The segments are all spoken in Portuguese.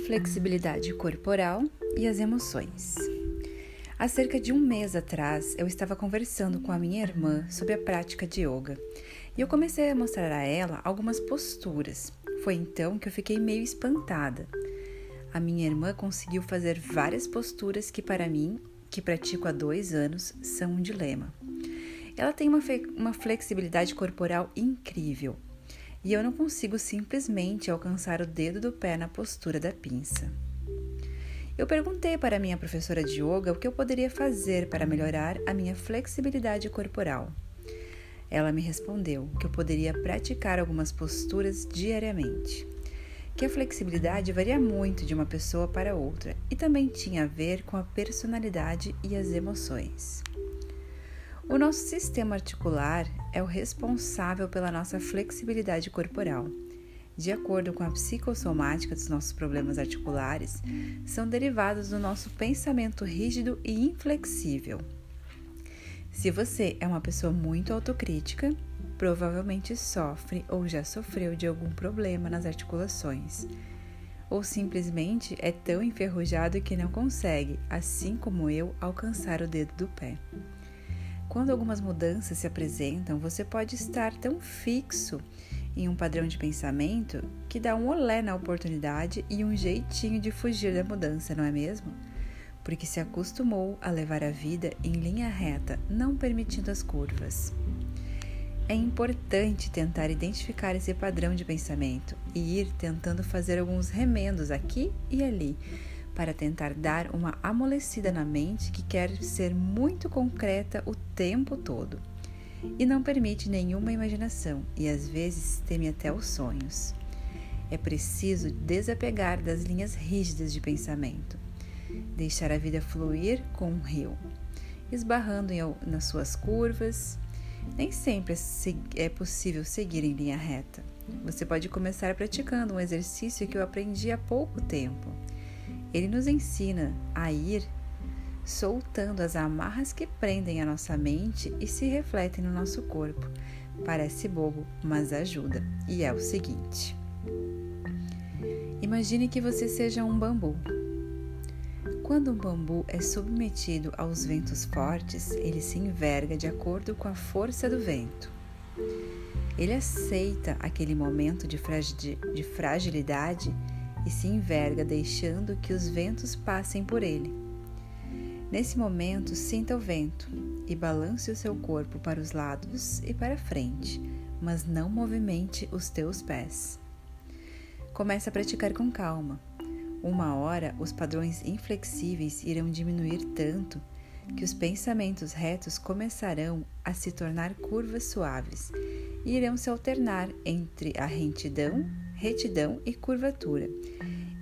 inflexibilidade corporal e as emoções. Há cerca de um mês atrás, eu estava conversando com a minha irmã sobre a prática de yoga e eu comecei a mostrar a ela algumas posturas. Foi então que eu fiquei meio espantada. A minha irmã conseguiu fazer várias posturas que, para mim, que pratico há dois anos, são um dilema. Ela tem uma, uma flexibilidade corporal incrível e eu não consigo simplesmente alcançar o dedo do pé na postura da pinça. Eu perguntei para minha professora de yoga o que eu poderia fazer para melhorar a minha flexibilidade corporal. Ela me respondeu que eu poderia praticar algumas posturas diariamente, que a flexibilidade varia muito de uma pessoa para outra e também tinha a ver com a personalidade e as emoções. O nosso sistema articular é o responsável pela nossa flexibilidade corporal. De acordo com a psicossomática dos nossos problemas articulares, são derivados do nosso pensamento rígido e inflexível. Se você é uma pessoa muito autocrítica, provavelmente sofre ou já sofreu de algum problema nas articulações, ou simplesmente é tão enferrujado que não consegue, assim como eu, alcançar o dedo do pé. Quando algumas mudanças se apresentam, você pode estar tão fixo em um padrão de pensamento que dá um olé na oportunidade e um jeitinho de fugir da mudança, não é mesmo? Porque se acostumou a levar a vida em linha reta, não permitindo as curvas. É importante tentar identificar esse padrão de pensamento e ir tentando fazer alguns remendos aqui e ali para tentar dar uma amolecida na mente que quer ser muito concreta o tempo todo e não permite nenhuma imaginação e às vezes teme até os sonhos. É preciso desapegar das linhas rígidas de pensamento, deixar a vida fluir com um rio, esbarrando em, nas suas curvas. Nem sempre é possível seguir em linha reta. Você pode começar praticando um exercício que eu aprendi há pouco tempo ele nos ensina a ir soltando as amarras que prendem a nossa mente e se refletem no nosso corpo. Parece bobo, mas ajuda. E é o seguinte: Imagine que você seja um bambu. Quando um bambu é submetido aos ventos fortes, ele se enverga de acordo com a força do vento. Ele aceita aquele momento de fragilidade e se enverga, deixando que os ventos passem por ele. Nesse momento, sinta o vento e balance o seu corpo para os lados e para frente, mas não movimente os teus pés. Comece a praticar com calma. Uma hora, os padrões inflexíveis irão diminuir tanto que os pensamentos retos começarão a se tornar curvas suaves e irão se alternar entre a retidão retidão e curvatura,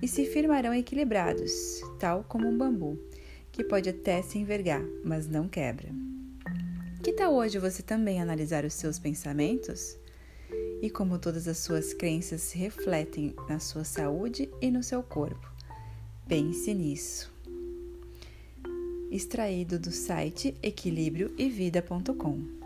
e se firmarão equilibrados, tal como um bambu, que pode até se envergar, mas não quebra. Que tal hoje você também analisar os seus pensamentos? E como todas as suas crenças se refletem na sua saúde e no seu corpo? Pense nisso. Extraído do site equilibrioevida.com